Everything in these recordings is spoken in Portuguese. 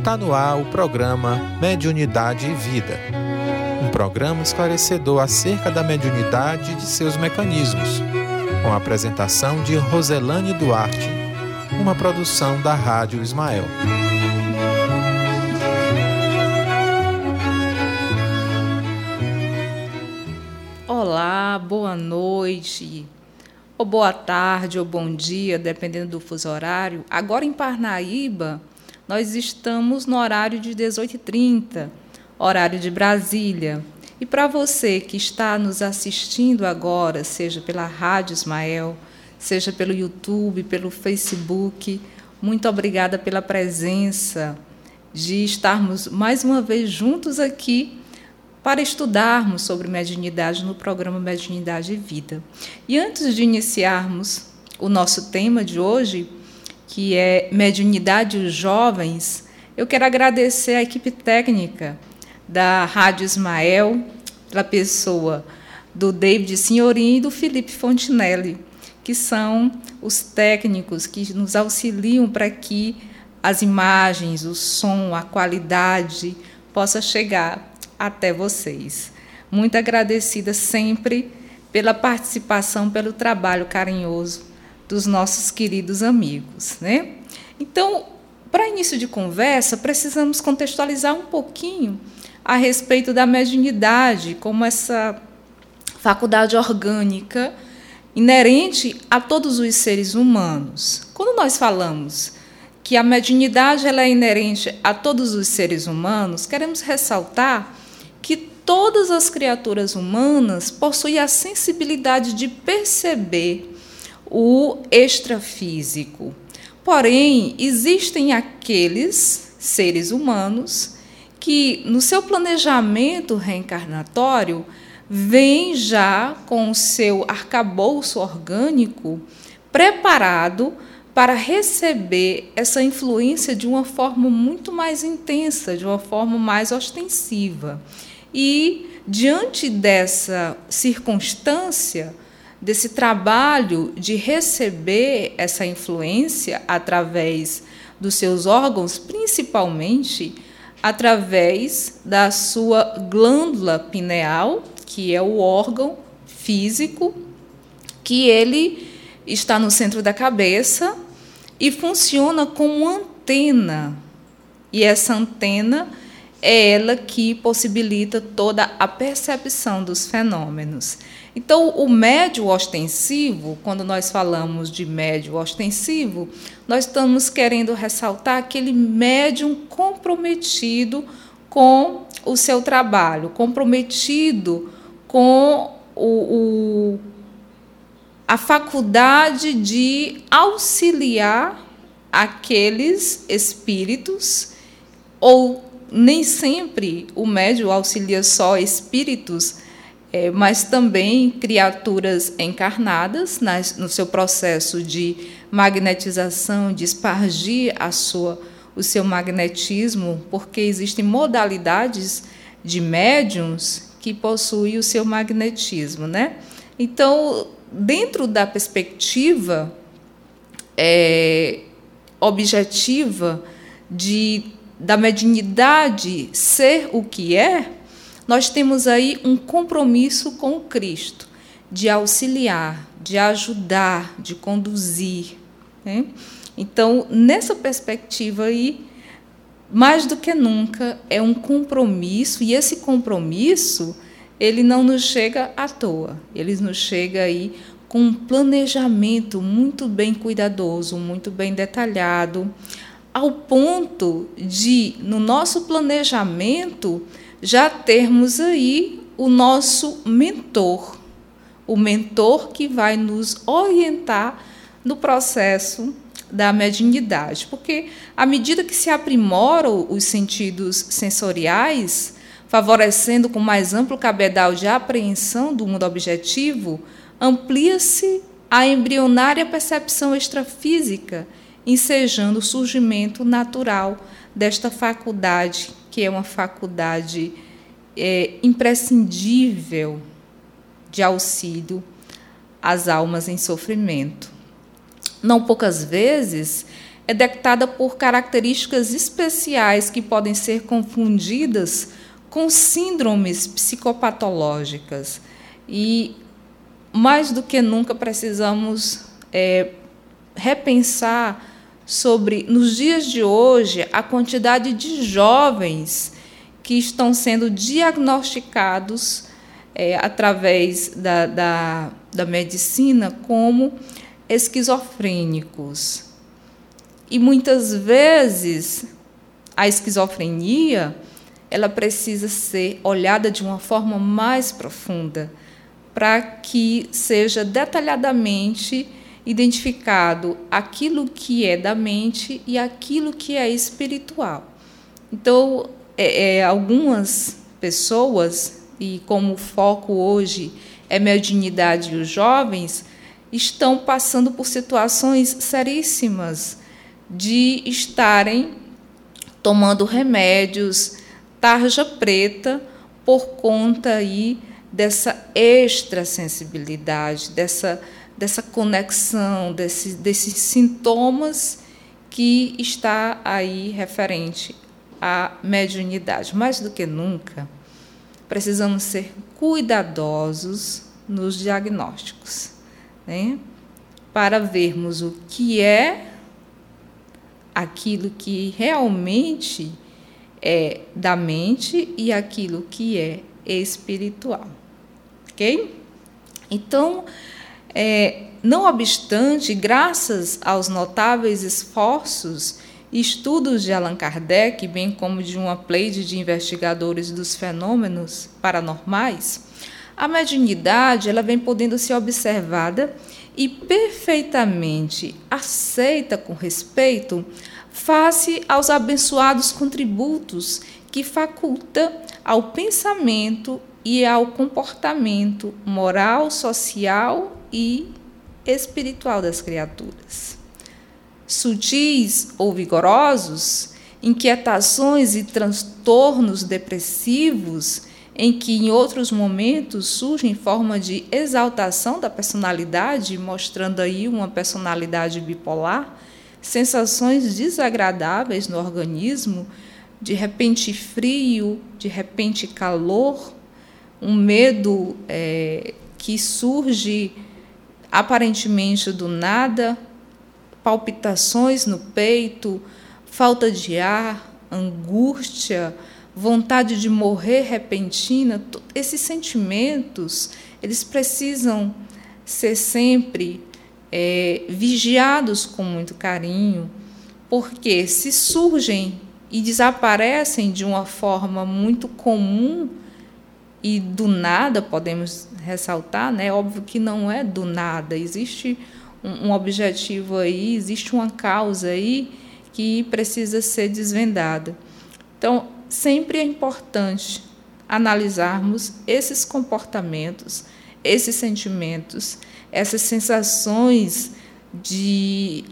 Está no ar o programa Mediunidade e Vida. Um programa esclarecedor acerca da mediunidade e de seus mecanismos, com a apresentação de Roselane Duarte, uma produção da Rádio Ismael. Olá, boa noite, ou boa tarde, ou bom dia, dependendo do fuso horário. Agora em Parnaíba, nós estamos no horário de 18h30, horário de Brasília. E para você que está nos assistindo agora, seja pela Rádio Ismael, seja pelo YouTube, pelo Facebook, muito obrigada pela presença de estarmos mais uma vez juntos aqui para estudarmos sobre mediunidade no programa Mediunidade e Vida. E antes de iniciarmos o nosso tema de hoje, que é Mediunidade os Jovens, eu quero agradecer à equipe técnica da Rádio Ismael, pela pessoa do David Signorini e do Felipe Fontinelli, que são os técnicos que nos auxiliam para que as imagens, o som, a qualidade possa chegar até vocês. Muito agradecida sempre pela participação, pelo trabalho carinhoso dos nossos queridos amigos. Né? Então, para início de conversa, precisamos contextualizar um pouquinho a respeito da mediunidade, como essa faculdade orgânica inerente a todos os seres humanos. Quando nós falamos que a mediunidade ela é inerente a todos os seres humanos, queremos ressaltar que todas as criaturas humanas possuem a sensibilidade de perceber o extrafísico. Porém, existem aqueles seres humanos que, no seu planejamento reencarnatório, vêm já com o seu arcabouço orgânico preparado para receber essa influência de uma forma muito mais intensa, de uma forma mais ostensiva. E, diante dessa circunstância, desse trabalho de receber essa influência através dos seus órgãos, principalmente através da sua glândula pineal, que é o órgão físico que ele está no centro da cabeça e funciona como antena. E essa antena é ela que possibilita toda a percepção dos fenômenos. Então, o médio ostensivo, quando nós falamos de médio ostensivo, nós estamos querendo ressaltar aquele médium comprometido com o seu trabalho, comprometido com o, o, a faculdade de auxiliar aqueles espíritos, ou nem sempre o médio auxilia só espíritos é, mas também criaturas encarnadas nas, no seu processo de magnetização, de espargir a sua, o seu magnetismo, porque existem modalidades de médiums que possuem o seu magnetismo. Né? Então, dentro da perspectiva é, objetiva de, da mediunidade ser o que é, nós temos aí um compromisso com Cristo de auxiliar, de ajudar, de conduzir. Né? Então, nessa perspectiva aí, mais do que nunca é um compromisso e esse compromisso ele não nos chega à toa, ele nos chega aí com um planejamento muito bem cuidadoso, muito bem detalhado, ao ponto de no nosso planejamento já termos aí o nosso mentor, o mentor que vai nos orientar no processo da mediunidade, porque à medida que se aprimoram os sentidos sensoriais, favorecendo com mais amplo cabedal de apreensão do mundo objetivo, amplia-se a embrionária percepção extrafísica, ensejando o surgimento natural desta faculdade que é uma faculdade é, imprescindível de auxílio às almas em sofrimento. Não poucas vezes, é detectada por características especiais que podem ser confundidas com síndromes psicopatológicas. E mais do que nunca precisamos é, repensar sobre, nos dias de hoje, a quantidade de jovens que estão sendo diagnosticados é, através da, da, da medicina como esquizofrênicos. E muitas vezes a esquizofrenia ela precisa ser olhada de uma forma mais profunda para que seja detalhadamente identificado aquilo que é da mente e aquilo que é espiritual. Então, é, é, algumas pessoas, e como o foco hoje é mediunidade e os jovens, estão passando por situações seríssimas de estarem tomando remédios tarja preta por conta aí dessa extrasensibilidade, dessa, dessa conexão, desse, desses sintomas que está aí referente à mediunidade. Mais do que nunca, precisamos ser cuidadosos nos diagnósticos, né? para vermos o que é aquilo que realmente é da mente e aquilo que é espiritual. Ok? Então, é, não obstante, graças aos notáveis esforços e estudos de Allan Kardec, bem como de uma pleide de investigadores dos fenômenos paranormais, a mediunidade ela vem podendo ser observada e perfeitamente aceita com respeito face aos abençoados contributos que faculta ao pensamento e ao comportamento moral, social e espiritual das criaturas. Sutis ou vigorosos, inquietações e transtornos depressivos, em que em outros momentos surgem em forma de exaltação da personalidade, mostrando aí uma personalidade bipolar, sensações desagradáveis no organismo, de repente frio, de repente calor, um medo é, que surge aparentemente do nada, palpitações no peito, falta de ar, angústia, vontade de morrer repentina, esses sentimentos eles precisam ser sempre é, vigiados com muito carinho, porque se surgem e desaparecem de uma forma muito comum e do nada, podemos ressaltar, né? Óbvio que não é do nada, existe um, um objetivo aí, existe uma causa aí que precisa ser desvendada. Então, sempre é importante analisarmos esses comportamentos, esses sentimentos, essas sensações de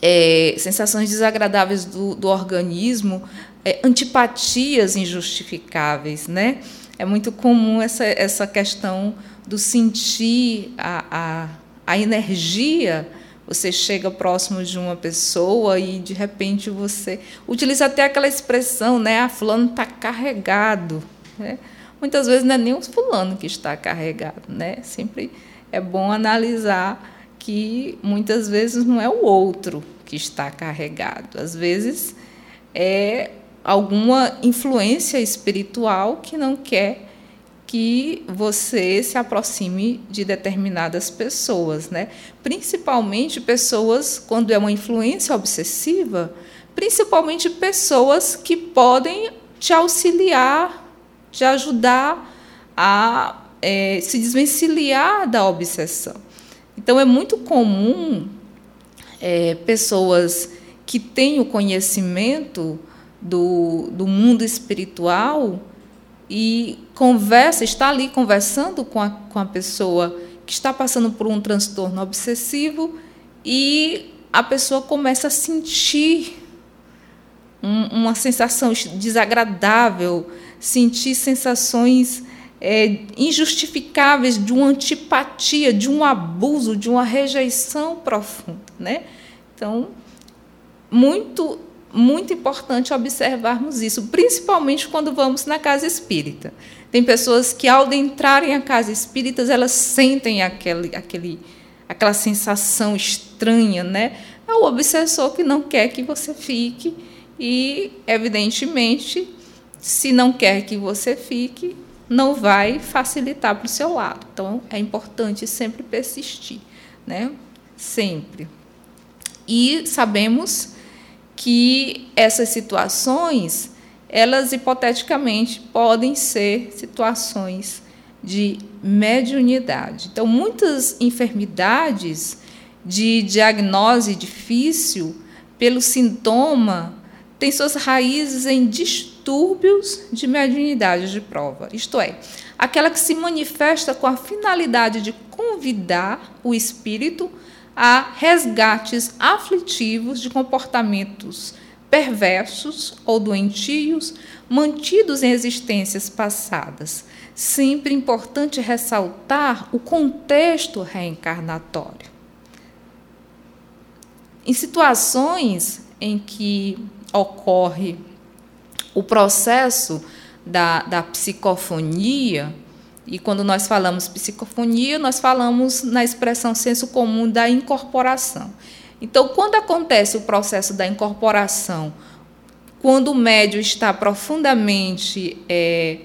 é, sensações desagradáveis do, do organismo, é, antipatias injustificáveis, né? É muito comum essa, essa questão do sentir a, a, a energia. Você chega próximo de uma pessoa e de repente você utiliza até aquela expressão, né? Ah, fulano está carregado. Né? Muitas vezes não é nem o fulano que está carregado, né? Sempre é bom analisar que muitas vezes não é o outro que está carregado, às vezes é alguma influência espiritual que não quer que você se aproxime de determinadas pessoas, né? Principalmente pessoas quando é uma influência obsessiva, principalmente pessoas que podem te auxiliar, te ajudar a é, se desvencilhar da obsessão. Então, é muito comum é, pessoas que têm o conhecimento do, do mundo espiritual e conversa, está ali conversando com a, com a pessoa que está passando por um transtorno obsessivo e a pessoa começa a sentir um, uma sensação desagradável, sentir sensações é, injustificáveis de uma antipatia, de um abuso, de uma rejeição profunda. Né? Então, muito muito importante observarmos isso, principalmente quando vamos na casa espírita. Tem pessoas que, ao entrarem à casa espírita, elas sentem aquele, aquele, aquela sensação estranha, né? É o obsessor que não quer que você fique e, evidentemente, se não quer que você fique, não vai facilitar para o seu lado. Então, é importante sempre persistir, né? Sempre. E sabemos que essas situações, elas hipoteticamente podem ser situações de mediunidade. Então, muitas enfermidades de diagnose difícil pelo sintoma têm suas raízes em distúrbios de mediunidade de prova, isto é, aquela que se manifesta com a finalidade de convidar o espírito a resgates aflitivos de comportamentos perversos ou doentios mantidos em existências passadas. Sempre importante ressaltar o contexto reencarnatório. Em situações em que ocorre o processo da, da psicofonia, e quando nós falamos psicofonia, nós falamos na expressão senso comum da incorporação. Então, quando acontece o processo da incorporação, quando o médio está profundamente é,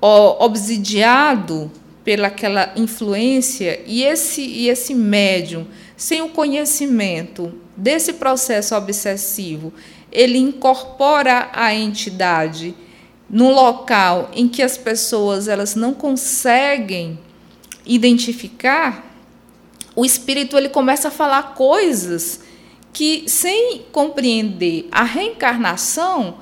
obsidiado pelaquela influência e esse, e esse médium, sem o conhecimento desse processo obsessivo, ele incorpora a entidade num local em que as pessoas elas não conseguem identificar, o espírito ele começa a falar coisas que, sem compreender a reencarnação,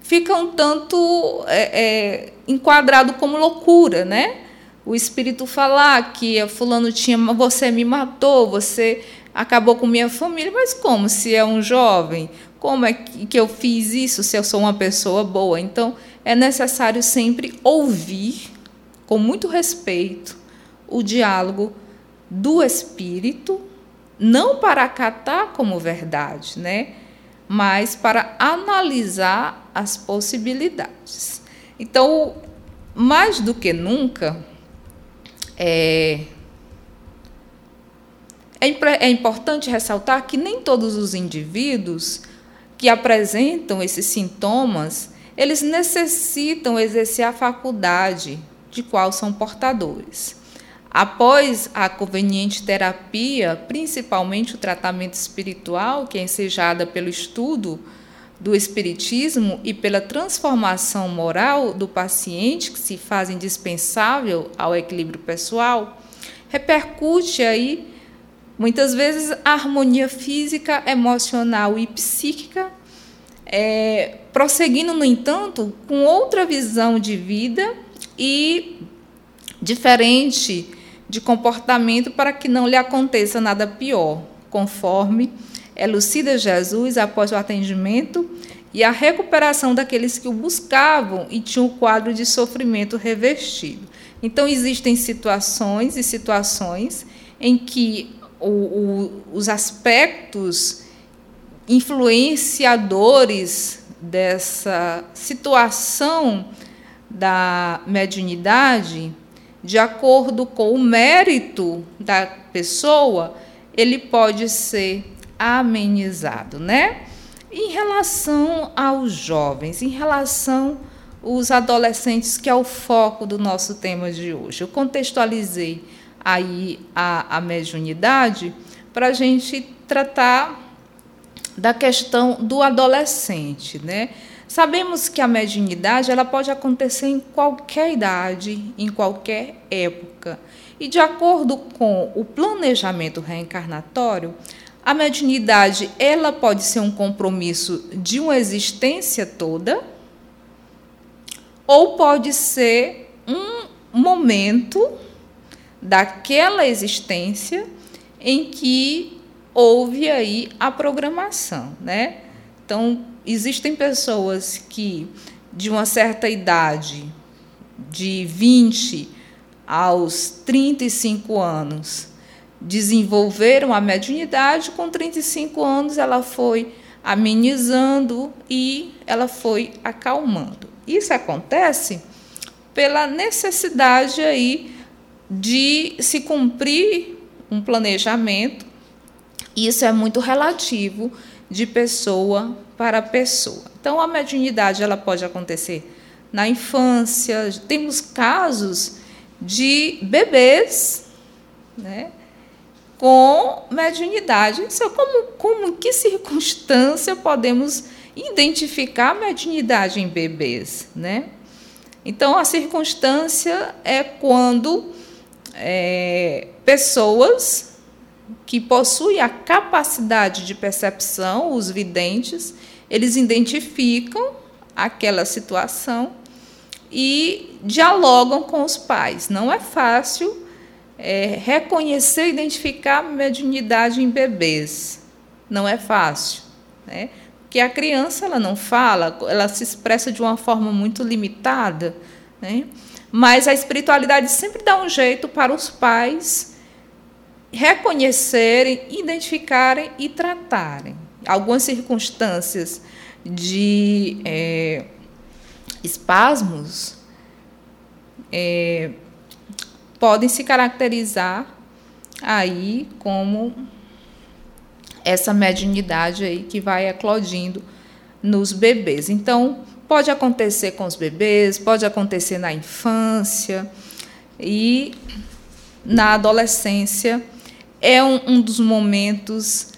fica um tanto é, é, enquadrado como loucura, né? O espírito falar que fulano tinha, você me matou, você acabou com minha família, mas como se é um jovem? Como é que eu fiz isso se eu sou uma pessoa boa? Então, é necessário sempre ouvir, com muito respeito, o diálogo do espírito, não para acatar como verdade, né? mas para analisar as possibilidades. Então, mais do que nunca, é, é, é importante ressaltar que nem todos os indivíduos que apresentam esses sintomas eles necessitam exercer a faculdade de qual são portadores. Após a conveniente terapia, principalmente o tratamento espiritual, que é ensejada pelo estudo do espiritismo e pela transformação moral do paciente, que se faz indispensável ao equilíbrio pessoal, repercute aí muitas vezes a harmonia física, emocional e psíquica é, prosseguindo, no entanto, com outra visão de vida e diferente de comportamento para que não lhe aconteça nada pior, conforme elucida Jesus após o atendimento e a recuperação daqueles que o buscavam e tinham o quadro de sofrimento revestido. Então, existem situações e situações em que o, o, os aspectos influenciadores dessa situação da mediunidade, de acordo com o mérito da pessoa, ele pode ser amenizado, né? Em relação aos jovens, em relação aos adolescentes, que é o foco do nosso tema de hoje, eu contextualizei aí a, a mediunidade para a gente tratar da questão do adolescente, né? Sabemos que a mediunidade ela pode acontecer em qualquer idade, em qualquer época. E de acordo com o planejamento reencarnatório, a mediunidade ela pode ser um compromisso de uma existência toda, ou pode ser um momento daquela existência em que houve aí a programação, né? Então, existem pessoas que de uma certa idade, de 20 aos 35 anos, desenvolveram a mediunidade, com 35 anos ela foi amenizando e ela foi acalmando. Isso acontece pela necessidade aí de se cumprir um planejamento. Isso é muito relativo de pessoa para pessoa. Então a mediunidade ela pode acontecer na infância. Temos casos de bebês, né, com mediunidade. É como, como, em que circunstância podemos identificar a mediunidade em bebês, né? Então, a circunstância é quando é, pessoas que possuem a capacidade de percepção, os videntes, eles identificam aquela situação e dialogam com os pais. Não é fácil é, reconhecer e identificar a mediunidade em bebês. Não é fácil, né? Porque a criança ela não fala, ela se expressa de uma forma muito limitada, né? Mas a espiritualidade sempre dá um jeito para os pais reconhecerem, identificarem e tratarem. Algumas circunstâncias de é, espasmos é, podem se caracterizar aí como essa mediunidade aí que vai eclodindo nos bebês. Então, pode acontecer com os bebês, pode acontecer na infância e na adolescência. É um, um dos momentos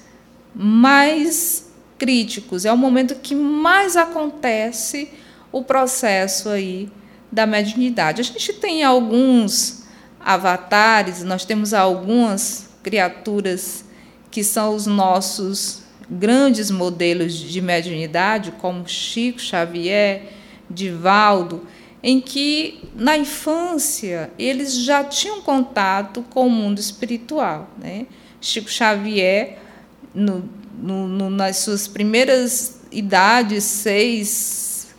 mais críticos, é o momento que mais acontece o processo aí da mediunidade. A gente tem alguns avatares, nós temos algumas criaturas que são os nossos grandes modelos de mediunidade, como Chico Xavier, Divaldo, em que na infância eles já tinham contato com o mundo espiritual. Né? Chico Xavier, no, no, no, nas suas primeiras idades, seis,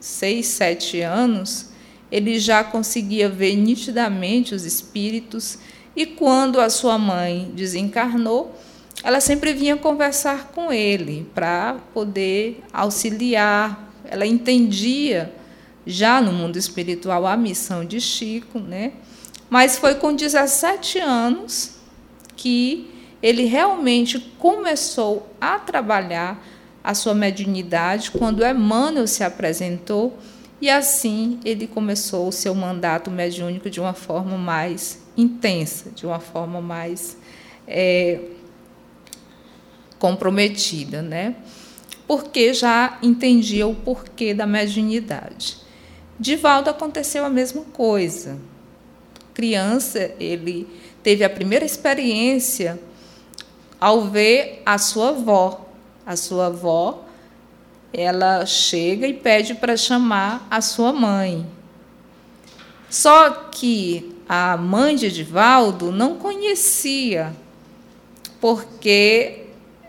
seis, sete anos, ele já conseguia ver nitidamente os espíritos, e quando a sua mãe desencarnou, ela sempre vinha conversar com ele para poder auxiliar. Ela entendia já no mundo espiritual a missão de Chico, né? Mas foi com 17 anos que ele realmente começou a trabalhar a sua mediunidade quando Emmanuel se apresentou e assim ele começou o seu mandato mediúnico de uma forma mais intensa, de uma forma mais é, comprometida, né? Porque já entendia o porquê da mediunidade. Divaldo aconteceu a mesma coisa. Criança, ele teve a primeira experiência ao ver a sua avó. A sua avó ela chega e pede para chamar a sua mãe. Só que a mãe de Edivaldo não conhecia, porque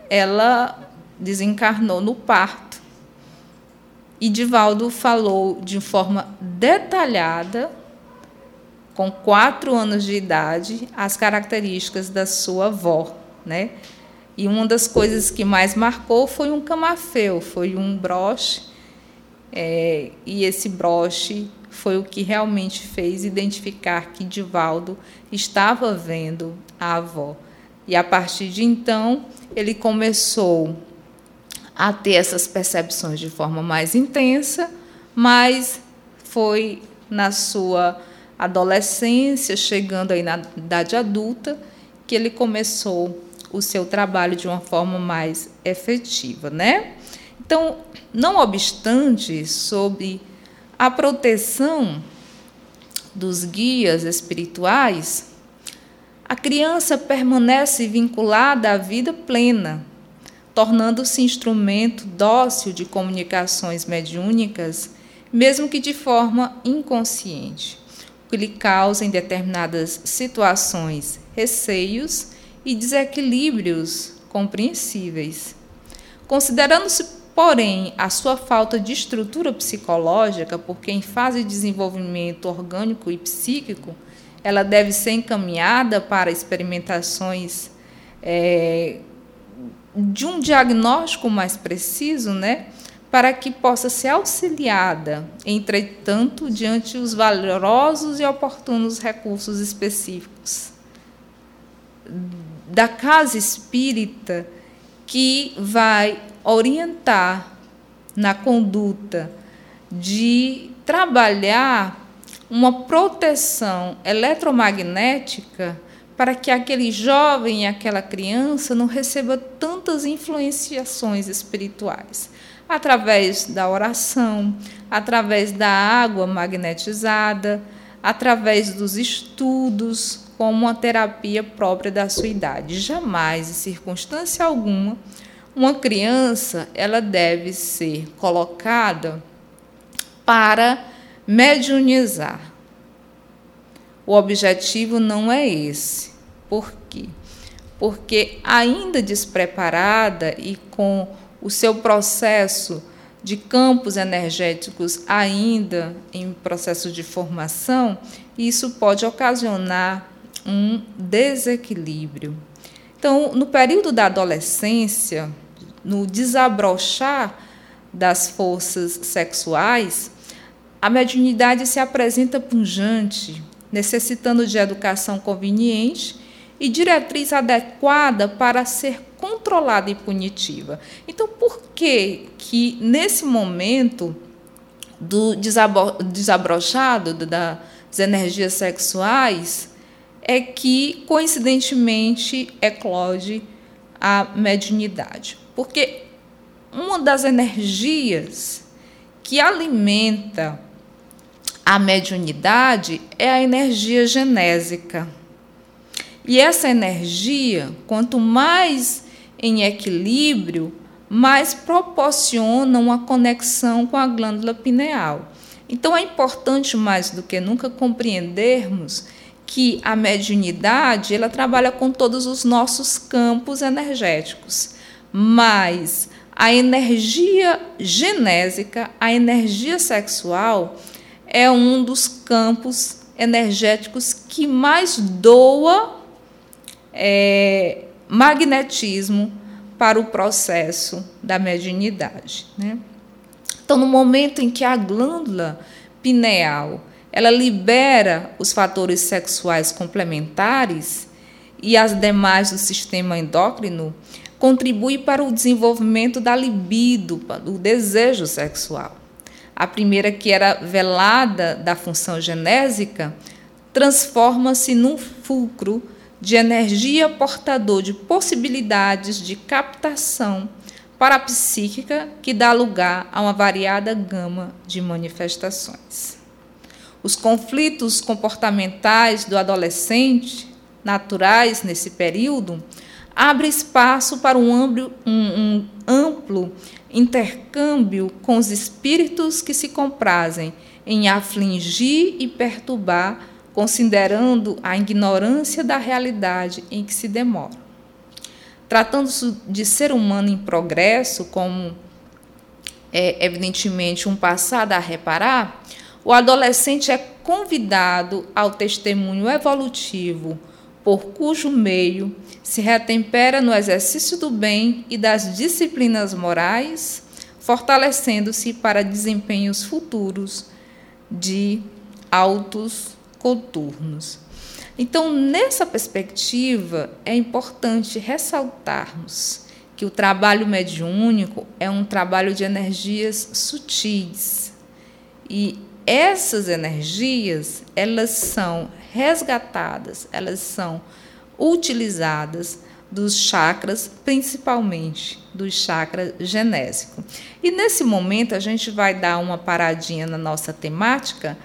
ela desencarnou no parto. E Divaldo falou de forma detalhada, com quatro anos de idade, as características da sua avó, né? E uma das coisas que mais marcou foi um camafeu, foi um broche, é, e esse broche foi o que realmente fez identificar que Divaldo estava vendo a avó. E a partir de então, ele começou a ter essas percepções de forma mais intensa, mas foi na sua adolescência, chegando aí na idade adulta, que ele começou o seu trabalho de uma forma mais efetiva, né? Então, não obstante, sob a proteção dos guias espirituais, a criança permanece vinculada à vida plena, tornando-se instrumento dócil de comunicações mediúnicas, mesmo que de forma inconsciente, o que lhe causa em determinadas situações receios e desequilíbrios compreensíveis. Considerando-se, porém, a sua falta de estrutura psicológica, porque em fase de desenvolvimento orgânico e psíquico, ela deve ser encaminhada para experimentações é, de um diagnóstico mais preciso, né? Para que possa ser auxiliada, entretanto, diante os valorosos e oportunos recursos específicos da casa espírita que vai orientar na conduta de trabalhar uma proteção eletromagnética para que aquele jovem e aquela criança não receba tantas influenciações espirituais, através da oração, através da água magnetizada, através dos estudos, como uma terapia própria da sua idade. Jamais, em circunstância alguma, uma criança ela deve ser colocada para mediunizar. O objetivo não é esse. Por quê? Porque ainda despreparada e com o seu processo de campos energéticos ainda em processo de formação, isso pode ocasionar um desequilíbrio. Então, no período da adolescência, no desabrochar das forças sexuais, a mediunidade se apresenta punjante, necessitando de educação conveniente e diretriz adequada para ser controlada e punitiva. Então, por que que nesse momento do desabrochado das energias sexuais é que coincidentemente eclode a mediunidade? Porque uma das energias que alimenta a mediunidade é a energia genésica. E essa energia, quanto mais em equilíbrio, mais proporciona uma conexão com a glândula pineal. Então é importante mais do que nunca compreendermos que a mediunidade ela trabalha com todos os nossos campos energéticos, mas a energia genésica, a energia sexual, é um dos campos energéticos que mais doa é, magnetismo para o processo da mediunidade. Né? Então, no momento em que a glândula pineal ela libera os fatores sexuais complementares e as demais do sistema endócrino, contribui para o desenvolvimento da libido, do desejo sexual. A primeira, que era velada da função genésica, transforma-se num fulcro de energia portador de possibilidades de captação parapsíquica que dá lugar a uma variada gama de manifestações. Os conflitos comportamentais do adolescente, naturais nesse período, abrem espaço para um amplo, um, um amplo intercâmbio com os espíritos que se comprazem em afligir e perturbar, considerando a ignorância da realidade em que se demora. Tratando-se de ser humano em progresso, como é evidentemente um passado a reparar, o adolescente é convidado ao testemunho evolutivo, por cujo meio se retempera no exercício do bem e das disciplinas morais, fortalecendo-se para desempenhos futuros de altos coturnos. Então, nessa perspectiva, é importante ressaltarmos que o trabalho mediúnico é um trabalho de energias sutis. E essas energias, elas são resgatadas, elas são utilizadas dos chakras, principalmente do chakra genésico. E nesse momento a gente vai dar uma paradinha na nossa temática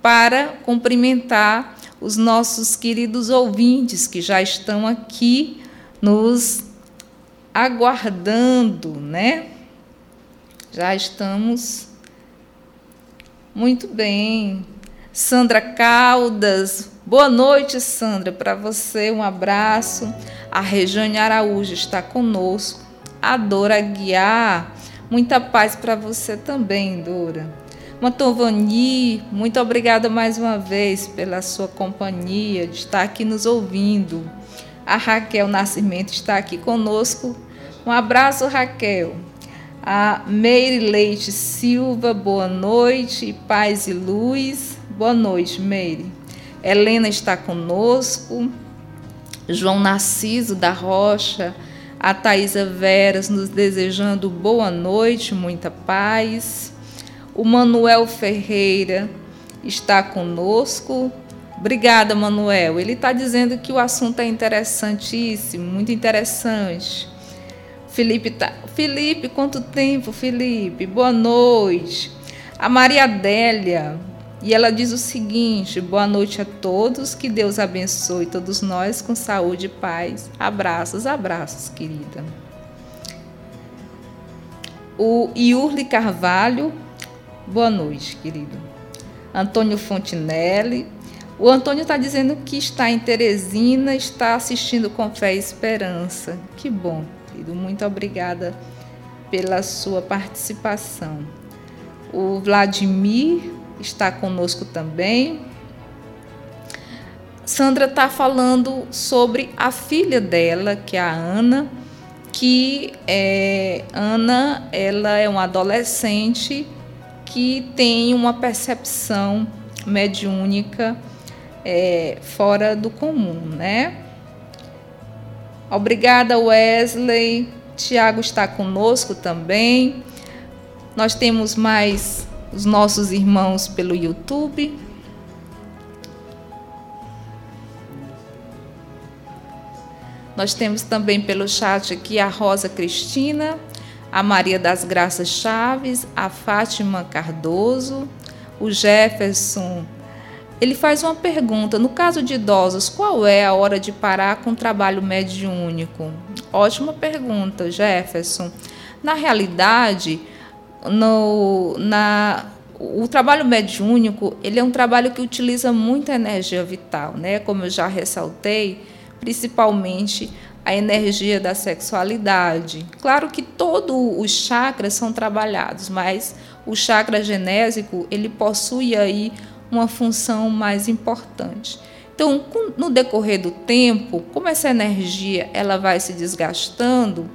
para cumprimentar os nossos queridos ouvintes que já estão aqui nos aguardando, né? Já estamos muito bem. Sandra Caldas, boa noite, Sandra. Para você, um abraço. A Rejane Araújo está conosco. A Dora Guiar, muita paz para você também, Dora. Mantovani, muito obrigada mais uma vez pela sua companhia, de estar aqui nos ouvindo. A Raquel Nascimento está aqui conosco. Um abraço, Raquel. A Meire Leite Silva, boa noite, paz e luz. Boa noite, Meire. Helena está conosco. João Narciso da Rocha, a Thaisa Veras nos desejando boa noite, muita paz. O Manuel Ferreira está conosco. Obrigada, Manuel. Ele está dizendo que o assunto é interessantíssimo, muito interessante. Felipe, tá... Felipe, quanto tempo, Felipe? Boa noite. A Maria Adélia, e ela diz o seguinte: boa noite a todos, que Deus abençoe todos nós com saúde e paz. Abraços, abraços, querida. O Iurli Carvalho Boa noite, querido. Antônio Fontinelli. O Antônio está dizendo que está em Teresina, está assistindo com fé e esperança. Que bom, querido. Muito obrigada pela sua participação. O Vladimir está conosco também. Sandra está falando sobre a filha dela, que é a Ana, que é, Ana ela é uma adolescente que tem uma percepção mediúnica é, fora do comum, né? Obrigada, Wesley. Tiago está conosco também. Nós temos mais os nossos irmãos pelo YouTube. Nós temos também pelo chat aqui a Rosa Cristina, a Maria das Graças Chaves, a Fátima Cardoso, o Jefferson. Ele faz uma pergunta: no caso de idosos, qual é a hora de parar com o trabalho mediúnico? Ótima pergunta, Jefferson. Na realidade, no, na, o trabalho mediúnico ele é um trabalho que utiliza muita energia vital, né? Como eu já ressaltei, principalmente a energia da sexualidade. Claro que todos os chakras são trabalhados, mas o chakra genésico ele possui aí uma função mais importante. Então, no decorrer do tempo, como essa energia ela vai se desgastando,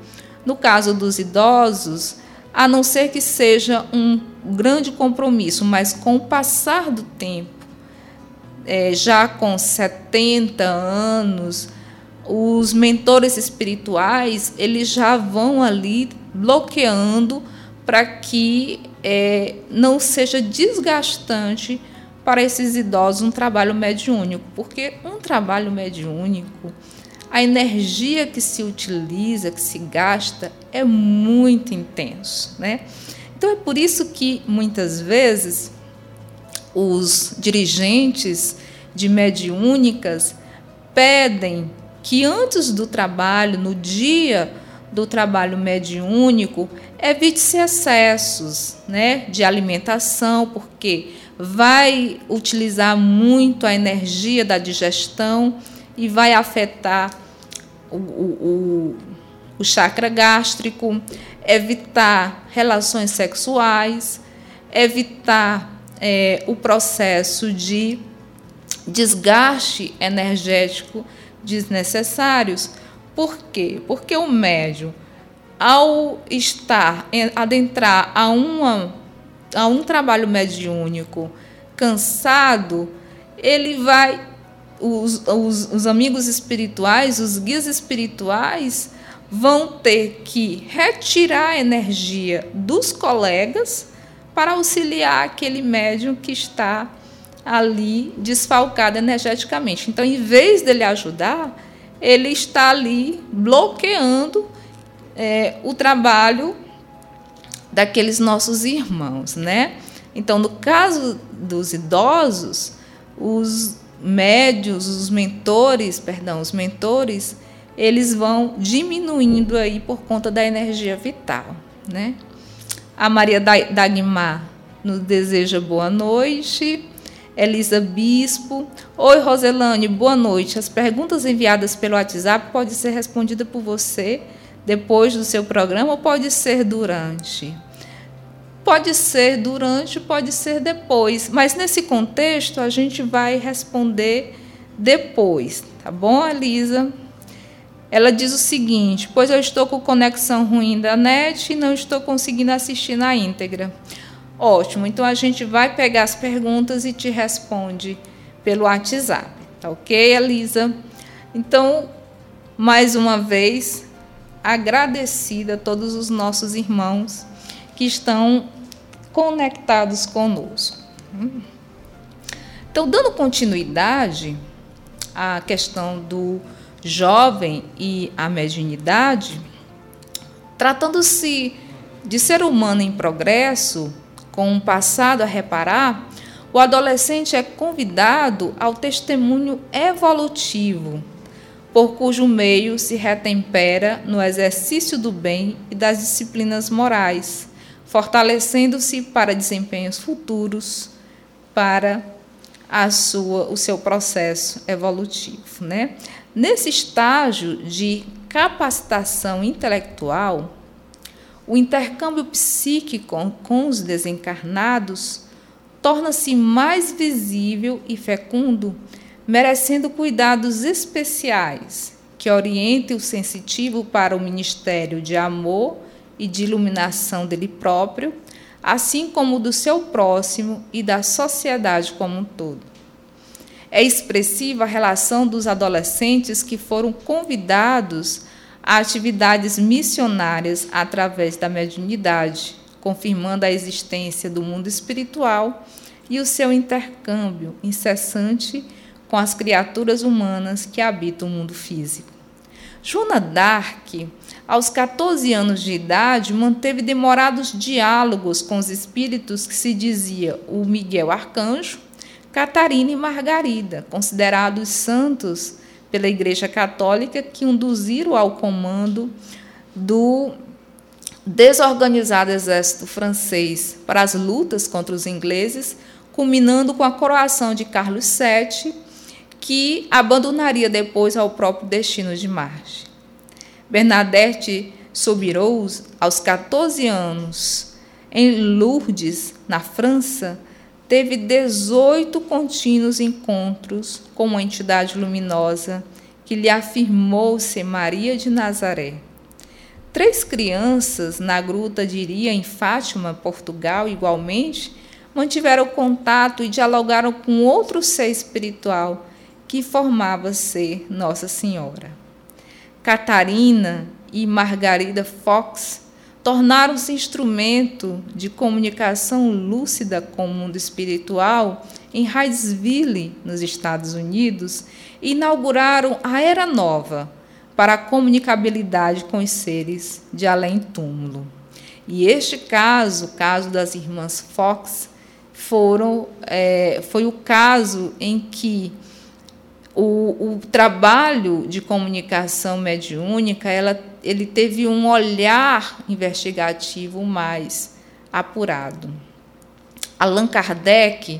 no caso dos idosos, a não ser que seja um grande compromisso, mas com o passar do tempo, é, já com 70 anos, os mentores espirituais eles já vão ali bloqueando para que é, não seja desgastante para esses idosos um trabalho mediúnico, porque um trabalho mediúnico, a energia que se utiliza, que se gasta, é muito intenso, né? Então é por isso que muitas vezes os dirigentes de mediúnicas pedem que antes do trabalho, no dia do trabalho mediúnico, evite-se excessos né, de alimentação, porque vai utilizar muito a energia da digestão e vai afetar o, o, o chakra gástrico, evitar relações sexuais, evitar é, o processo de desgaste energético desnecessários. Por quê? Porque o médium, ao estar, adentrar a, uma, a um trabalho mediúnico cansado, ele vai. Os, os, os amigos espirituais, os guias espirituais, vão ter que retirar a energia dos colegas para auxiliar aquele médium que está ali desfalcado energeticamente. Então, em vez dele ajudar, ele está ali bloqueando é, o trabalho daqueles nossos irmãos, né? Então, no caso dos idosos, os médios, os mentores, perdão, os mentores, eles vão diminuindo aí por conta da energia vital, né? A Maria Dagmar nos deseja boa noite. Elisa Bispo. Oi, Roselane, boa noite. As perguntas enviadas pelo WhatsApp podem ser respondidas por você depois do seu programa ou pode ser durante? Pode ser durante, pode ser depois, mas nesse contexto a gente vai responder depois, tá bom, Elisa? Ela diz o seguinte: Pois eu estou com conexão ruim da net e não estou conseguindo assistir na íntegra. Ótimo, então a gente vai pegar as perguntas e te responde pelo WhatsApp, tá ok, Elisa? Então, mais uma vez, agradecida a todos os nossos irmãos que estão conectados conosco. Então, dando continuidade à questão do jovem e a mediunidade, tratando-se de ser humano em progresso, com um passado a reparar, o adolescente é convidado ao testemunho evolutivo, por cujo meio se retempera no exercício do bem e das disciplinas morais, fortalecendo-se para desempenhos futuros, para a sua, o seu processo evolutivo. Né? Nesse estágio de capacitação intelectual, o intercâmbio psíquico com os desencarnados torna-se mais visível e fecundo, merecendo cuidados especiais que orientem o sensitivo para o ministério de amor e de iluminação dele próprio, assim como do seu próximo e da sociedade como um todo. É expressiva a relação dos adolescentes que foram convidados a atividades missionárias através da mediunidade, confirmando a existência do mundo espiritual e o seu intercâmbio incessante com as criaturas humanas que habitam o mundo físico. Joana d'Arc, aos 14 anos de idade, manteve demorados diálogos com os espíritos que se dizia o Miguel Arcanjo, Catarina e Margarida, considerados santos pela Igreja Católica, que induziram ao comando do desorganizado exército francês para as lutas contra os ingleses, culminando com a coroação de Carlos VII, que abandonaria depois ao próprio destino de Marge. Bernadette Soubirous, aos 14 anos, em Lourdes, na França, teve 18 contínuos encontros com uma entidade luminosa que lhe afirmou ser Maria de Nazaré. Três crianças na gruta de Iria, em Fátima, Portugal, igualmente, mantiveram contato e dialogaram com outro ser espiritual que formava ser Nossa Senhora. Catarina e Margarida Fox tornaram-se instrumento de comunicação lúcida com o mundo espiritual em Hydesville, nos Estados Unidos, e inauguraram a Era Nova para a comunicabilidade com os seres de além-túmulo. E este caso, o caso das irmãs Fox, foram, é, foi o caso em que o, o trabalho de comunicação mediúnica ela, ele teve um olhar investigativo mais apurado. Allan Kardec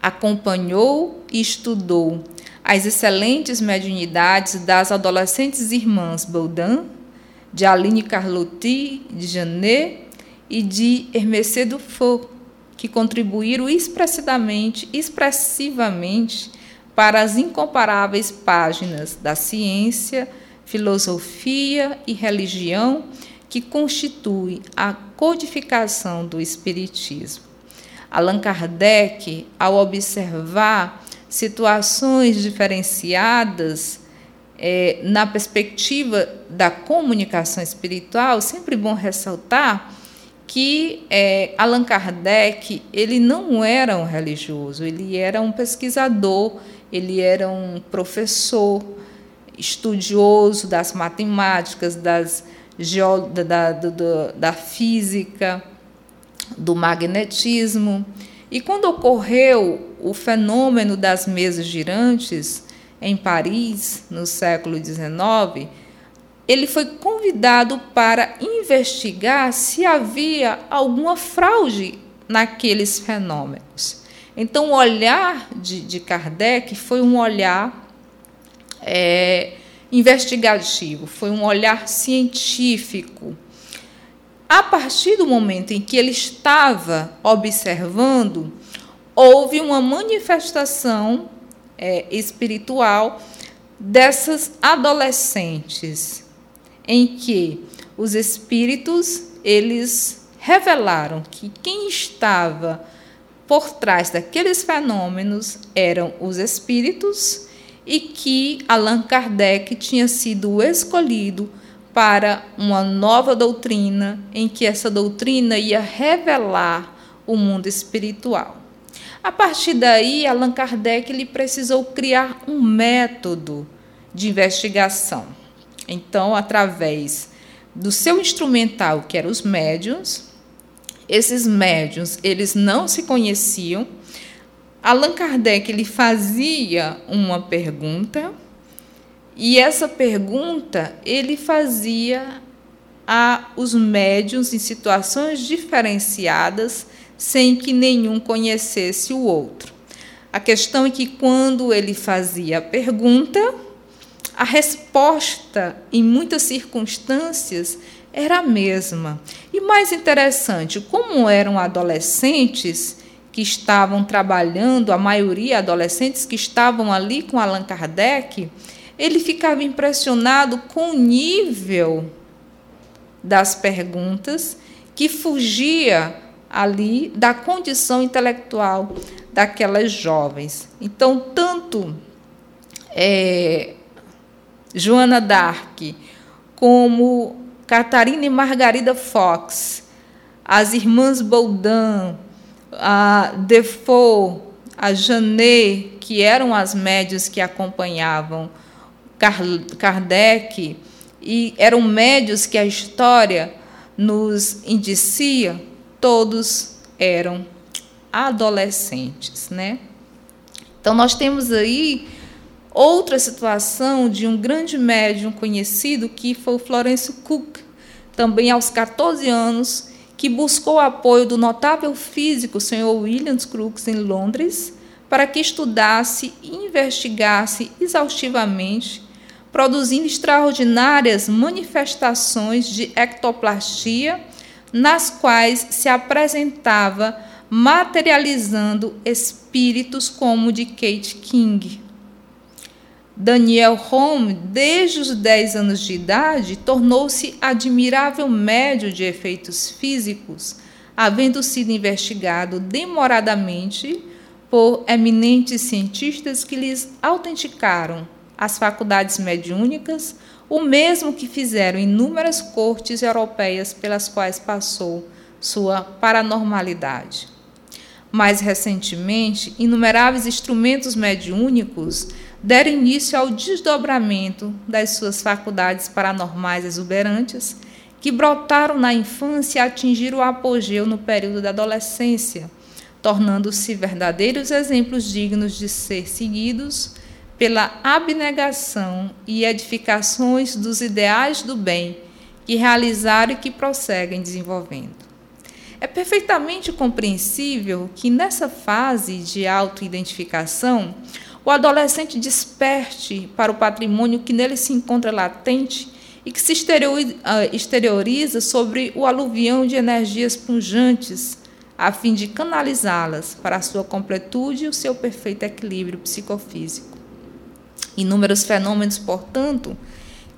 acompanhou e estudou as excelentes mediunidades das adolescentes irmãs Baudin, de Aline Carlotti, de Janet e de Hermecê Dufault, que contribuíram expressivamente, expressivamente para as incomparáveis páginas da ciência, filosofia e religião que constituem a codificação do Espiritismo. Allan Kardec, ao observar situações diferenciadas é, na perspectiva da comunicação espiritual, sempre bom ressaltar que é, Allan Kardec ele não era um religioso, ele era um pesquisador ele era um professor estudioso das matemáticas, das da, da, da física, do magnetismo. E quando ocorreu o fenômeno das mesas girantes em Paris, no século XIX, ele foi convidado para investigar se havia alguma fraude naqueles fenômenos. Então, o olhar de, de Kardec foi um olhar é, investigativo, foi um olhar científico. a partir do momento em que ele estava observando, houve uma manifestação é, espiritual dessas adolescentes, em que os espíritos eles revelaram que quem estava por trás daqueles fenômenos eram os espíritos e que Allan Kardec tinha sido escolhido para uma nova doutrina, em que essa doutrina ia revelar o mundo espiritual. A partir daí, Allan Kardec ele precisou criar um método de investigação. Então, através do seu instrumental, que eram os médiums, esses médiums, eles não se conheciam. Allan Kardec ele fazia uma pergunta e essa pergunta ele fazia a os médiuns em situações diferenciadas, sem que nenhum conhecesse o outro. A questão é que quando ele fazia a pergunta, a resposta, em muitas circunstâncias, era a mesma. E mais interessante, como eram adolescentes que estavam trabalhando, a maioria adolescentes que estavam ali com Allan Kardec, ele ficava impressionado com o nível das perguntas que fugia ali da condição intelectual daquelas jovens. Então, tanto é, Joana Dark como Catarina e Margarida Fox, as irmãs Boldan, a Defoe, a Janet, que eram as médias que acompanhavam Kardec e eram médios que a história nos indicia, todos eram adolescentes, né? Então nós temos aí outra situação de um grande médium conhecido que foi o Florencio Cook, também aos 14 anos, que buscou apoio do notável físico Sr. Williams Crookes em Londres para que estudasse e investigasse exaustivamente produzindo extraordinárias manifestações de ectoplastia, nas quais se apresentava materializando espíritos como o de Kate King. Daniel Home, desde os 10 anos de idade, tornou-se admirável médio de efeitos físicos, havendo sido investigado demoradamente por eminentes cientistas que lhes autenticaram as faculdades mediúnicas, o mesmo que fizeram inúmeras cortes europeias pelas quais passou sua paranormalidade. Mais recentemente, inumeráveis instrumentos mediúnicos deram início ao desdobramento das suas faculdades paranormais exuberantes, que brotaram na infância e atingiram o apogeu no período da adolescência, tornando-se verdadeiros exemplos dignos de ser seguidos pela abnegação e edificações dos ideais do bem que realizaram e que prosseguem desenvolvendo. É perfeitamente compreensível que nessa fase de autoidentificação, o adolescente desperte para o patrimônio que nele se encontra latente e que se ah, exterioriza sobre o aluvião de energias punjantes, a fim de canalizá-las para a sua completude e o seu perfeito equilíbrio psicofísico. Inúmeros fenômenos, portanto,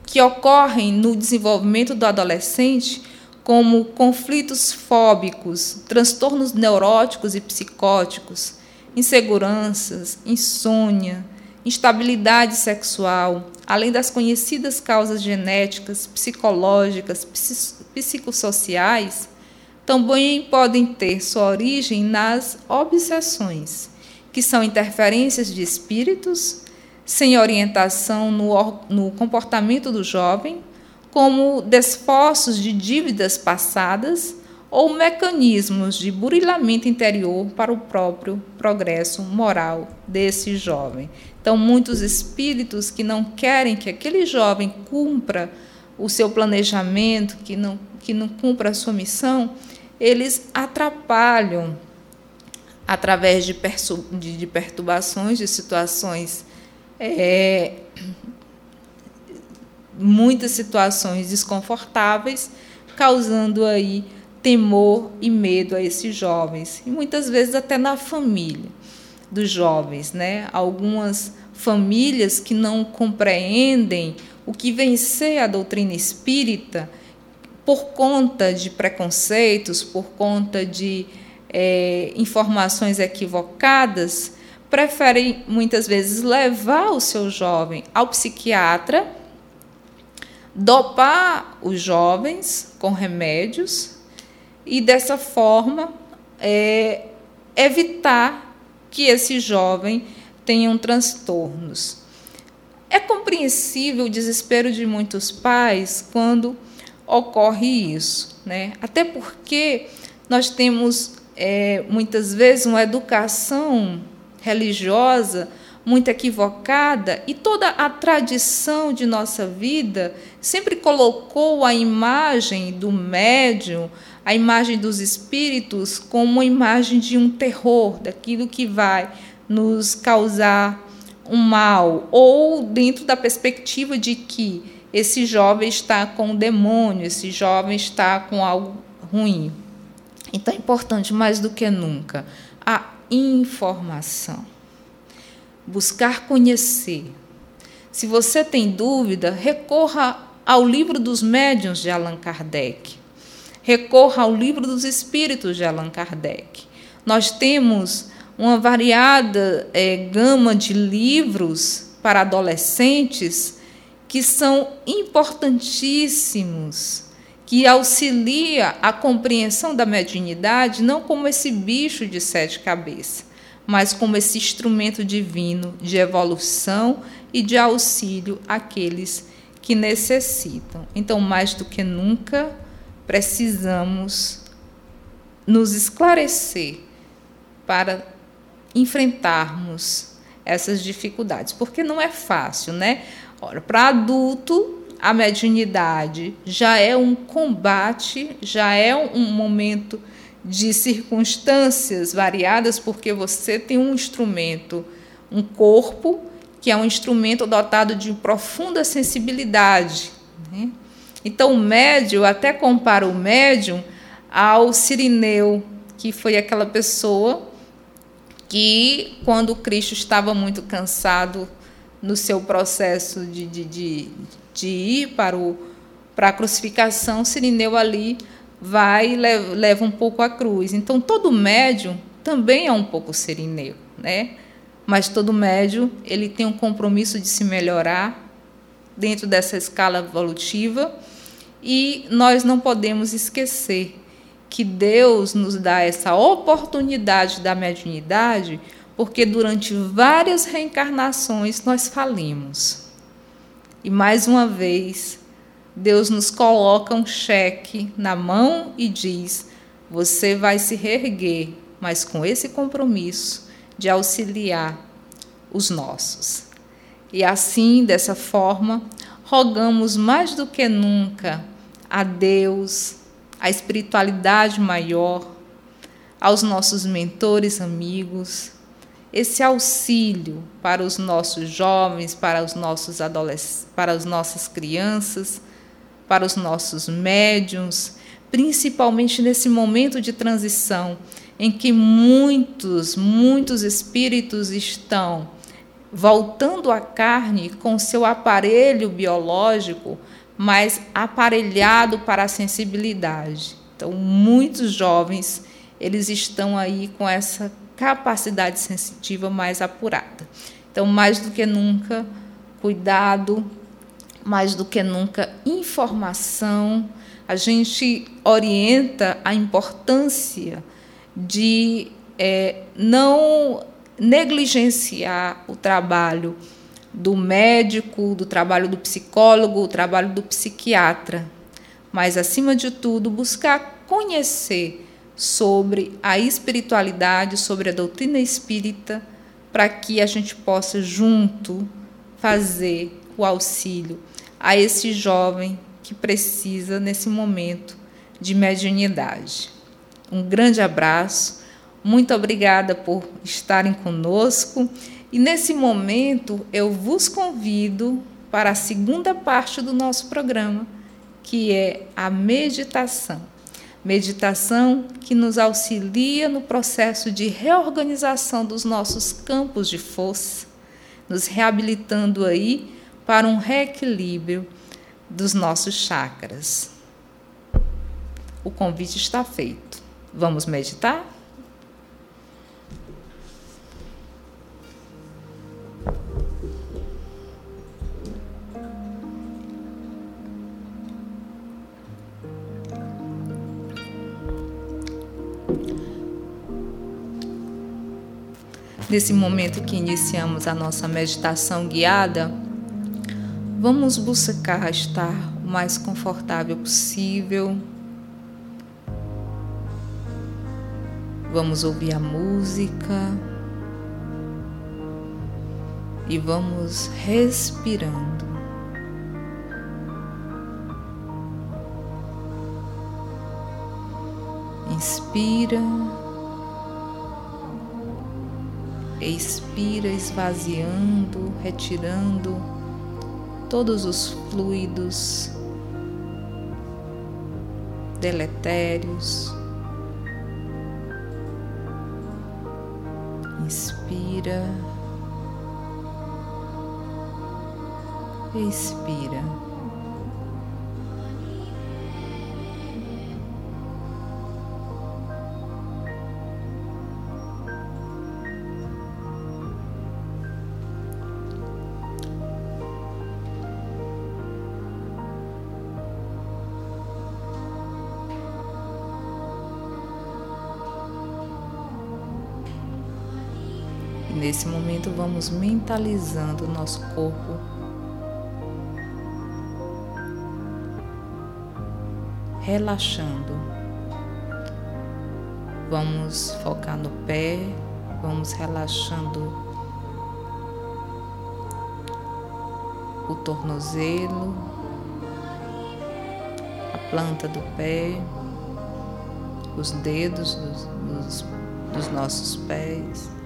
que ocorrem no desenvolvimento do adolescente, como conflitos fóbicos, transtornos neuróticos e psicóticos, inseguranças, insônia, instabilidade sexual, além das conhecidas causas genéticas, psicológicas, psicossociais, também podem ter sua origem nas obsessões, que são interferências de espíritos, sem orientação no, no comportamento do jovem, como desforços de dívidas passadas ou mecanismos de burilamento interior para o próprio progresso moral desse jovem. Então, muitos espíritos que não querem que aquele jovem cumpra o seu planejamento, que não, que não cumpra a sua missão, eles atrapalham através de, de, de perturbações, de situações é, muitas situações desconfortáveis, causando aí temor e medo a esses jovens, e muitas vezes até na família dos jovens, né? Algumas famílias que não compreendem o que vem ser a doutrina espírita por conta de preconceitos, por conta de é, informações equivocadas, preferem muitas vezes levar o seu jovem ao psiquiatra, dopar os jovens com remédios e dessa forma é, evitar que esse jovem tenha transtornos. É compreensível o desespero de muitos pais quando ocorre isso, né? Até porque nós temos é, muitas vezes uma educação religiosa muito equivocada e toda a tradição de nossa vida sempre colocou a imagem do médium, a imagem dos espíritos, como uma imagem de um terror, daquilo que vai nos causar um mal, ou dentro da perspectiva de que esse jovem está com o demônio, esse jovem está com algo ruim. Então é importante mais do que nunca a informação. Buscar conhecer. Se você tem dúvida, recorra ao livro dos médiuns de Allan Kardec. Recorra ao livro dos espíritos de Allan Kardec. Nós temos uma variada é, gama de livros para adolescentes que são importantíssimos que auxilia a compreensão da mediunidade não como esse bicho de sete cabeças, mas como esse instrumento divino de evolução e de auxílio àqueles que necessitam. Então, mais do que nunca, precisamos nos esclarecer para enfrentarmos essas dificuldades, porque não é fácil, né? Ora, para adulto, a mediunidade já é um combate, já é um momento de circunstâncias variadas, porque você tem um instrumento, um corpo, que é um instrumento dotado de profunda sensibilidade. Né? Então, o médium, até compara o médium ao sirineu, que foi aquela pessoa que, quando Cristo estava muito cansado no seu processo de, de, de, de ir para, o, para a crucificação, Sirineu ali vai leva, leva um pouco a cruz. Então, todo médium também é um pouco Sirineu, né? mas todo médium ele tem um compromisso de se melhorar dentro dessa escala evolutiva e nós não podemos esquecer que Deus nos dá essa oportunidade da mediunidade porque durante várias reencarnações nós falimos. E mais uma vez, Deus nos coloca um cheque na mão e diz: você vai se reerguer, mas com esse compromisso de auxiliar os nossos. E assim, dessa forma, rogamos mais do que nunca a Deus, a espiritualidade maior, aos nossos mentores amigos, esse auxílio para os nossos jovens, para os nossos adolescentes, para as nossas crianças, para os nossos médiums, principalmente nesse momento de transição em que muitos, muitos espíritos estão voltando à carne com seu aparelho biológico, mas aparelhado para a sensibilidade. Então, muitos jovens, eles estão aí com essa capacidade sensitiva mais apurada. Então, mais do que nunca, cuidado, mais do que nunca, informação. A gente orienta a importância de é, não negligenciar o trabalho do médico, do trabalho do psicólogo, o trabalho do psiquiatra, mas, acima de tudo, buscar conhecer sobre a espiritualidade, sobre a doutrina espírita, para que a gente possa junto fazer o auxílio a esse jovem que precisa nesse momento de mediunidade. Um grande abraço, muito obrigada por estarem conosco e nesse momento eu vos convido para a segunda parte do nosso programa, que é a meditação. Meditação que nos auxilia no processo de reorganização dos nossos campos de força, nos reabilitando aí para um reequilíbrio dos nossos chakras. O convite está feito. Vamos meditar? Nesse momento que iniciamos a nossa meditação guiada, vamos buscar estar o mais confortável possível. Vamos ouvir a música e vamos respirando. Inspira. Expira esvaziando, retirando todos os fluidos deletérios. Inspira. Expira. Vamos mentalizando o nosso corpo. Relaxando. Vamos focar no pé, vamos relaxando o tornozelo, a planta do pé, os dedos dos, dos, dos nossos pés.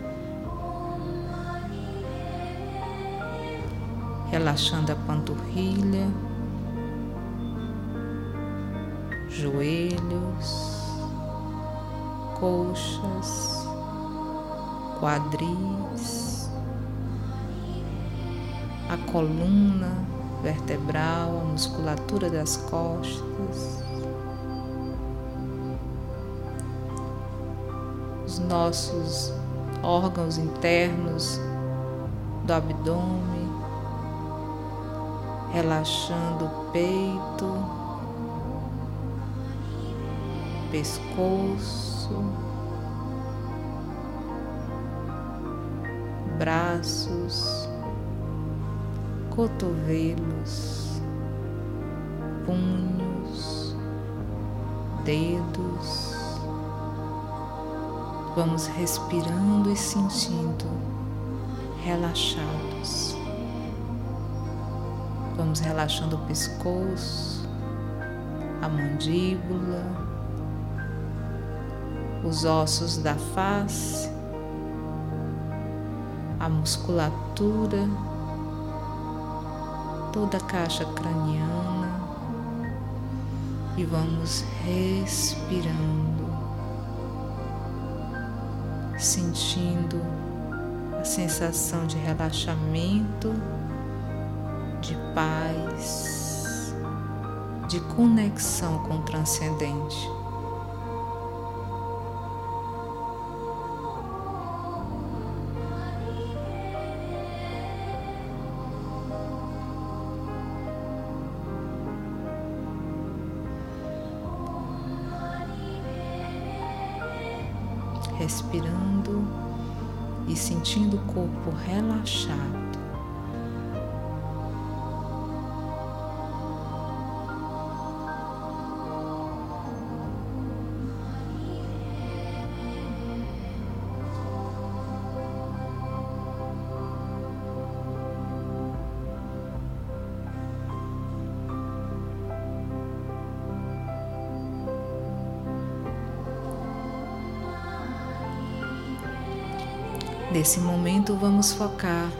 Relaxando a panturrilha, joelhos, coxas, quadris, a coluna vertebral, a musculatura das costas, os nossos órgãos internos do abdômen relaxando o peito, pescoço, braços, cotovelos, punhos, dedos. Vamos respirando e sentindo relaxados. Vamos relaxando o pescoço, a mandíbula, os ossos da face, a musculatura, toda a caixa craniana e vamos respirando, sentindo a sensação de relaxamento de paz, de conexão com o transcendente. Respirando e sentindo o corpo relaxado. Nesse momento, vamos focar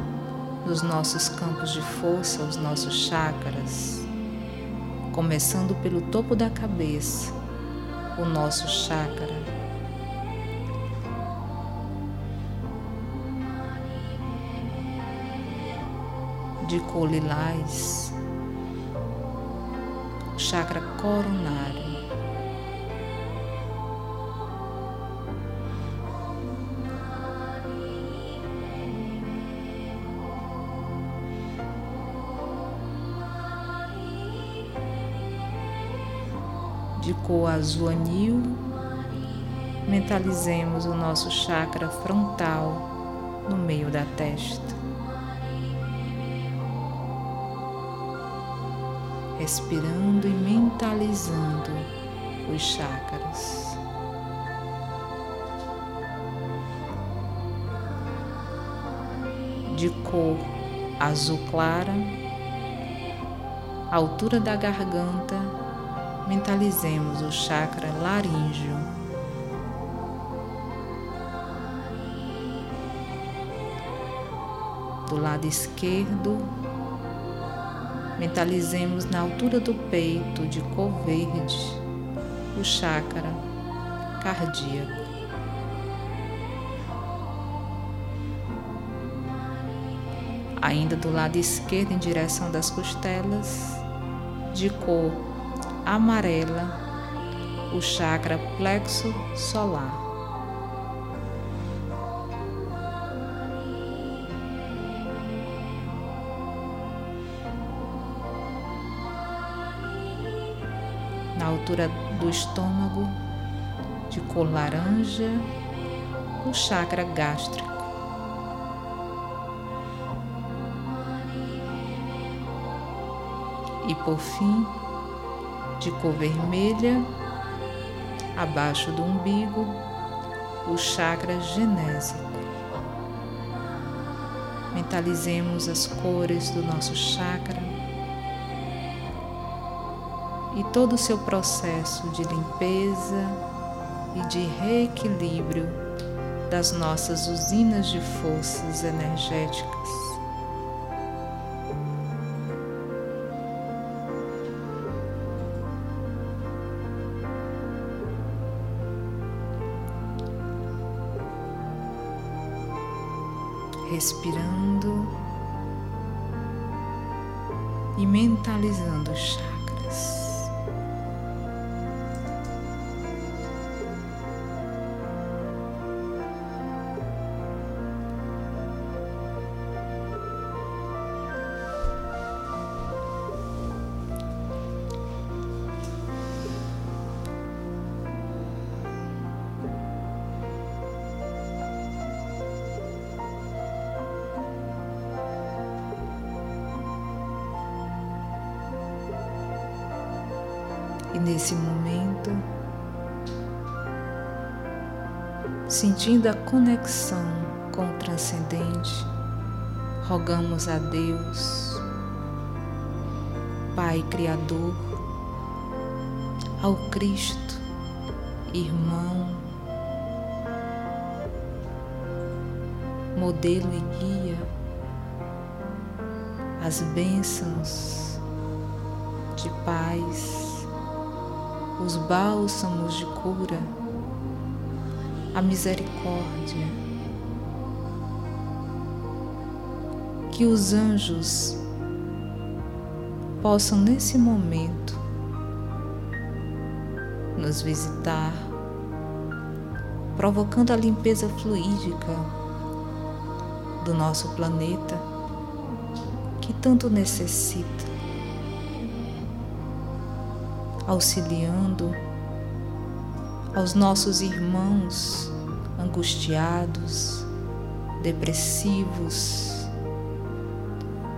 nos nossos campos de força, os nossos chakras, começando pelo topo da cabeça, o nosso chakra. De cor lilás, chakra coronário. Cor azul anil, mentalizemos o nosso chakra frontal no meio da testa. Respirando e mentalizando os chakras. De cor azul clara, altura da garganta mentalizemos o chakra laríngeo. Do lado esquerdo, mentalizemos na altura do peito de cor verde o chakra cardíaco. Ainda do lado esquerdo, em direção das costelas, de cor amarela, o chakra plexo solar. Na altura do estômago, de cor laranja, o chakra gástrico. E por fim, de cor vermelha, abaixo do umbigo, o chakra genésico. Mentalizemos as cores do nosso chakra e todo o seu processo de limpeza e de reequilíbrio das nossas usinas de forças energéticas. Respirando e mentalizando o chá. Sentindo a conexão com o transcendente, rogamos a Deus, Pai Criador, ao Cristo, irmão, modelo e guia, as bênçãos de paz os bálsamos de cura, a misericórdia. Que os anjos possam nesse momento nos visitar, provocando a limpeza fluídica do nosso planeta que tanto necessita auxiliando aos nossos irmãos angustiados, depressivos,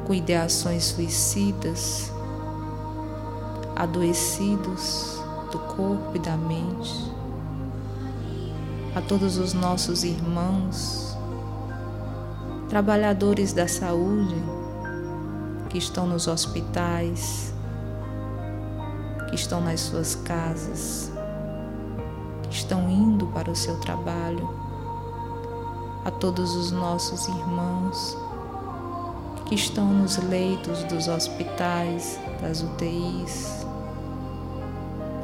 com ideações suicidas, adoecidos do corpo e da mente, a todos os nossos irmãos, trabalhadores da saúde que estão nos hospitais, que estão nas suas casas, estão indo para o seu trabalho, a todos os nossos irmãos que estão nos leitos dos hospitais, das UTIs,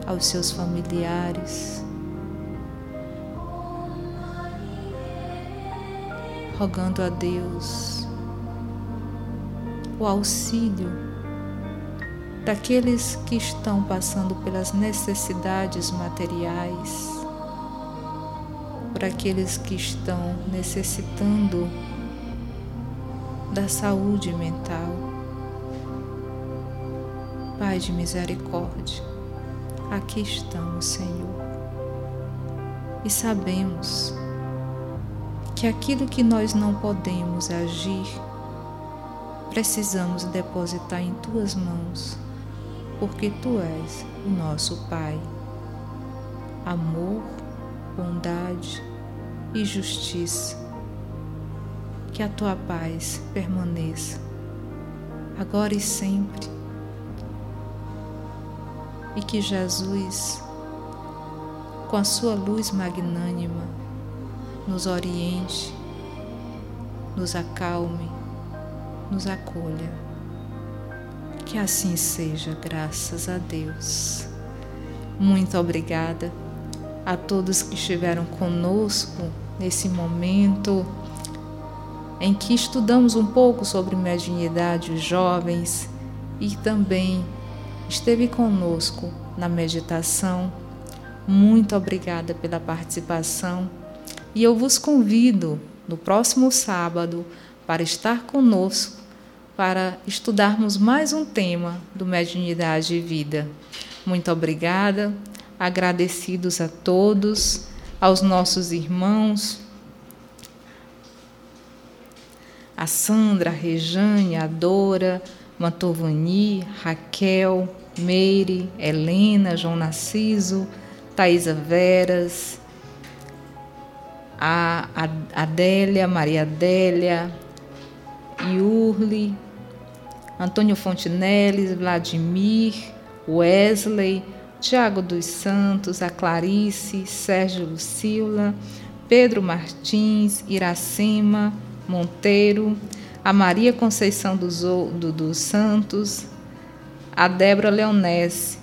aos seus familiares, rogando a Deus o auxílio daqueles que estão passando pelas necessidades materiais, por aqueles que estão necessitando da saúde mental. Pai de misericórdia, aqui estamos, Senhor, e sabemos que aquilo que nós não podemos agir, precisamos depositar em tuas mãos, porque tu és o nosso Pai. Amor, bondade e justiça. Que a tua paz permaneça, agora e sempre. E que Jesus, com a sua luz magnânima, nos oriente, nos acalme, nos acolha. Que assim seja, graças a Deus. Muito obrigada a todos que estiveram conosco nesse momento em que estudamos um pouco sobre mediunidade, os jovens, e também esteve conosco na meditação. Muito obrigada pela participação e eu vos convido no próximo sábado para estar conosco para estudarmos mais um tema do Mediunidade e Vida. Muito obrigada, agradecidos a todos, aos nossos irmãos, a Sandra, a Rejane, a Dora, Mantovani, Raquel, Meire, Helena, João Narciso, Thaisa Veras, a Adélia, Maria Adélia, Yurli, Antônio Fontinelles, Vladimir, Wesley, Tiago dos Santos, a Clarice, Sérgio Lucila, Pedro Martins, Iracema Monteiro, a Maria Conceição dos, do, dos Santos, a Débora Leonese.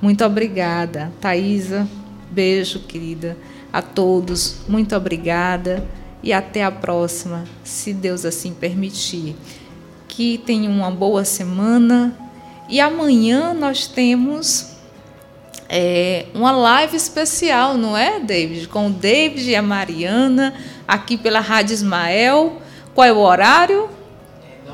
Muito obrigada. Thaisa, beijo, querida a todos, muito obrigada e até a próxima, se Deus assim permitir. Que tenham uma boa semana e amanhã nós temos é, uma live especial, não é, David? Com o David e a Mariana, aqui pela Rádio Ismael. Qual é o horário? É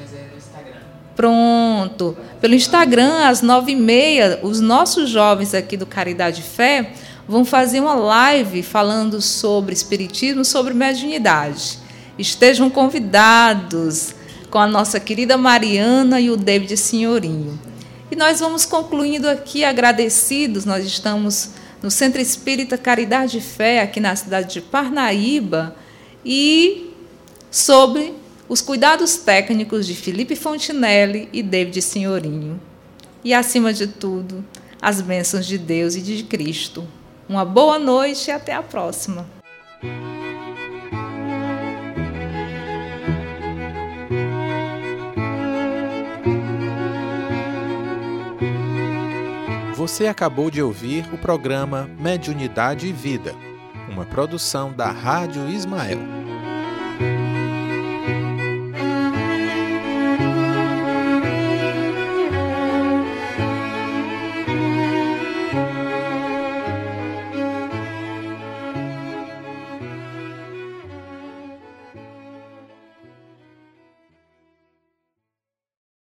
mas é no Instagram. Pronto. Pelo Instagram, às nove e meia, os nossos jovens aqui do Caridade Fé vão fazer uma live falando sobre espiritismo, sobre mediunidade. Estejam convidados com a nossa querida Mariana e o David Senhorinho. E nós vamos concluindo aqui agradecidos. Nós estamos no Centro Espírita Caridade e Fé, aqui na cidade de Parnaíba, e sobre os cuidados técnicos de Felipe Fontinelli e David Senhorinho. E, acima de tudo, as bênçãos de Deus e de Cristo. Uma boa noite e até a próxima. Você acabou de ouvir o programa Mediunidade e Vida, uma produção da Rádio Ismael.